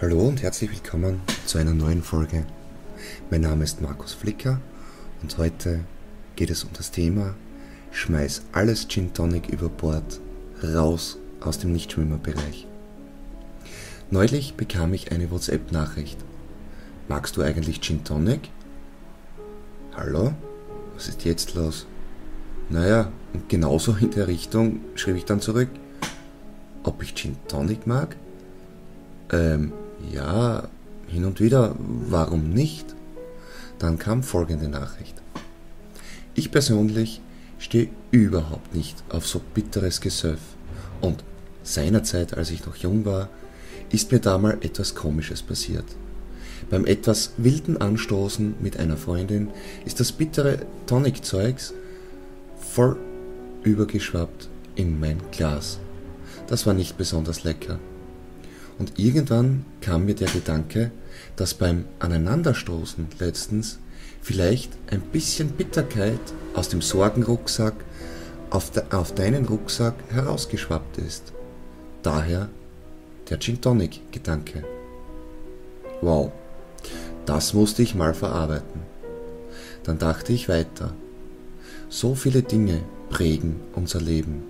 Hallo und herzlich willkommen zu einer neuen Folge. Mein Name ist Markus Flicker und heute geht es um das Thema Schmeiß alles Gin Tonic über Bord, raus aus dem Nichtschwimmerbereich. Neulich bekam ich eine WhatsApp-Nachricht. Magst du eigentlich Gin Tonic? Hallo? Was ist jetzt los? Naja, und genauso in der Richtung schrieb ich dann zurück. Ob ich Gin Tonic mag? Ähm, ja, hin und wieder, warum nicht? Dann kam folgende Nachricht. Ich persönlich stehe überhaupt nicht auf so bitteres Gesöff und seinerzeit, als ich noch jung war, ist mir da mal etwas Komisches passiert. Beim etwas wilden Anstoßen mit einer Freundin ist das bittere Tonic-Zeugs voll übergeschwappt in mein Glas. Das war nicht besonders lecker. Und irgendwann kam mir der Gedanke, dass beim Aneinanderstoßen letztens vielleicht ein bisschen Bitterkeit aus dem Sorgenrucksack auf, de, auf deinen Rucksack herausgeschwappt ist. Daher der Gin Tonic Gedanke. Wow, das musste ich mal verarbeiten. Dann dachte ich weiter. So viele Dinge prägen unser Leben.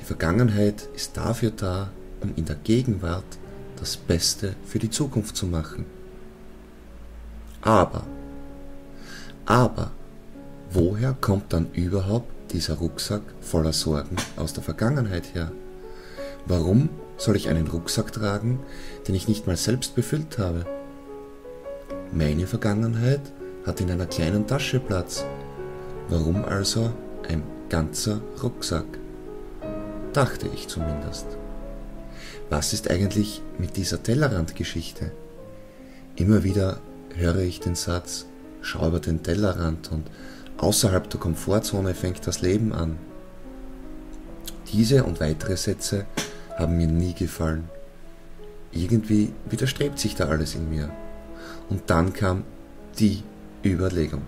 Die Vergangenheit ist dafür da, um in der Gegenwart das Beste für die Zukunft zu machen. Aber, aber, woher kommt dann überhaupt dieser Rucksack voller Sorgen aus der Vergangenheit her? Warum soll ich einen Rucksack tragen, den ich nicht mal selbst befüllt habe? Meine Vergangenheit hat in einer kleinen Tasche Platz. Warum also ein ganzer Rucksack? Dachte ich zumindest. Was ist eigentlich mit dieser Tellerrand-Geschichte? Immer wieder höre ich den Satz, schau über den Tellerrand und außerhalb der Komfortzone fängt das Leben an. Diese und weitere Sätze haben mir nie gefallen. Irgendwie widerstrebt sich da alles in mir. Und dann kam die Überlegung.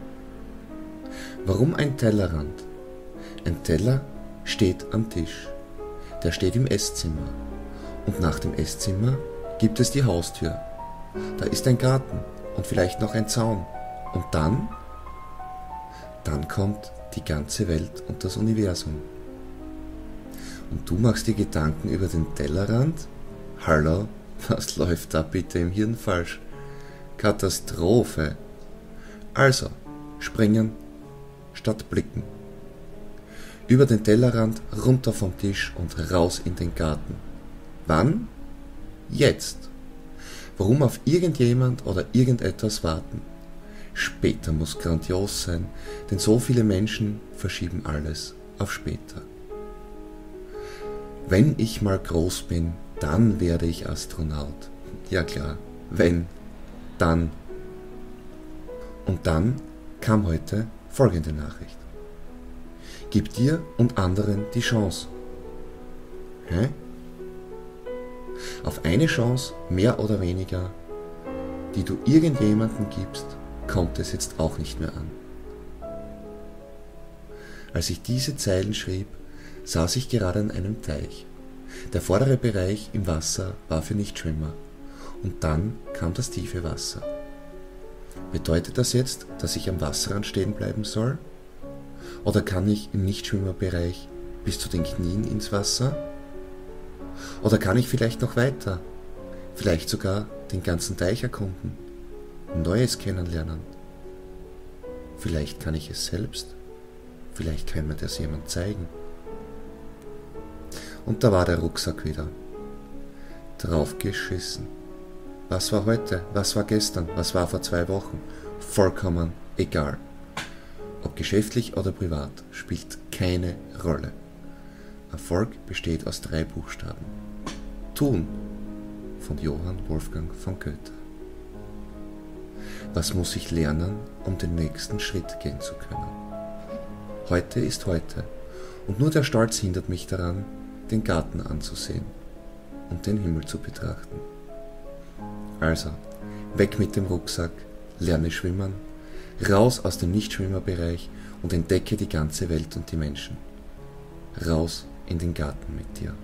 Warum ein Tellerrand? Ein Teller steht am Tisch. Der steht im Esszimmer. Und nach dem Esszimmer gibt es die Haustür. Da ist ein Garten und vielleicht noch ein Zaun. Und dann? Dann kommt die ganze Welt und das Universum. Und du machst dir Gedanken über den Tellerrand? Hallo, was läuft da bitte im Hirn falsch? Katastrophe. Also, springen statt blicken. Über den Tellerrand, runter vom Tisch und raus in den Garten. Wann? Jetzt. Warum auf irgendjemand oder irgendetwas warten? Später muss grandios sein, denn so viele Menschen verschieben alles auf später. Wenn ich mal groß bin, dann werde ich Astronaut. Ja klar, wenn, dann. Und dann kam heute folgende Nachricht. Gib dir und anderen die Chance. Hä? Auf eine Chance, mehr oder weniger, die du irgendjemandem gibst, kommt es jetzt auch nicht mehr an. Als ich diese Zeilen schrieb, saß ich gerade an einem Teich. Der vordere Bereich im Wasser war für Nichtschwimmer und dann kam das tiefe Wasser. Bedeutet das jetzt, dass ich am Wasserrand stehen bleiben soll? Oder kann ich im Nichtschwimmerbereich bis zu den Knien ins Wasser? Oder kann ich vielleicht noch weiter? Vielleicht sogar den ganzen Teich erkunden, Neues kennenlernen. Vielleicht kann ich es selbst. Vielleicht kann mir das jemand zeigen. Und da war der Rucksack wieder. Draufgeschissen. Was war heute? Was war gestern? Was war vor zwei Wochen? Vollkommen egal. Ob geschäftlich oder privat, spielt keine Rolle. Erfolg besteht aus drei Buchstaben. Tun von Johann Wolfgang von Goethe. Was muss ich lernen, um den nächsten Schritt gehen zu können? Heute ist heute und nur der Stolz hindert mich daran, den Garten anzusehen und den Himmel zu betrachten. Also, weg mit dem Rucksack, lerne schwimmen, raus aus dem Nichtschwimmerbereich und entdecke die ganze Welt und die Menschen. Raus in den Garten mit dir.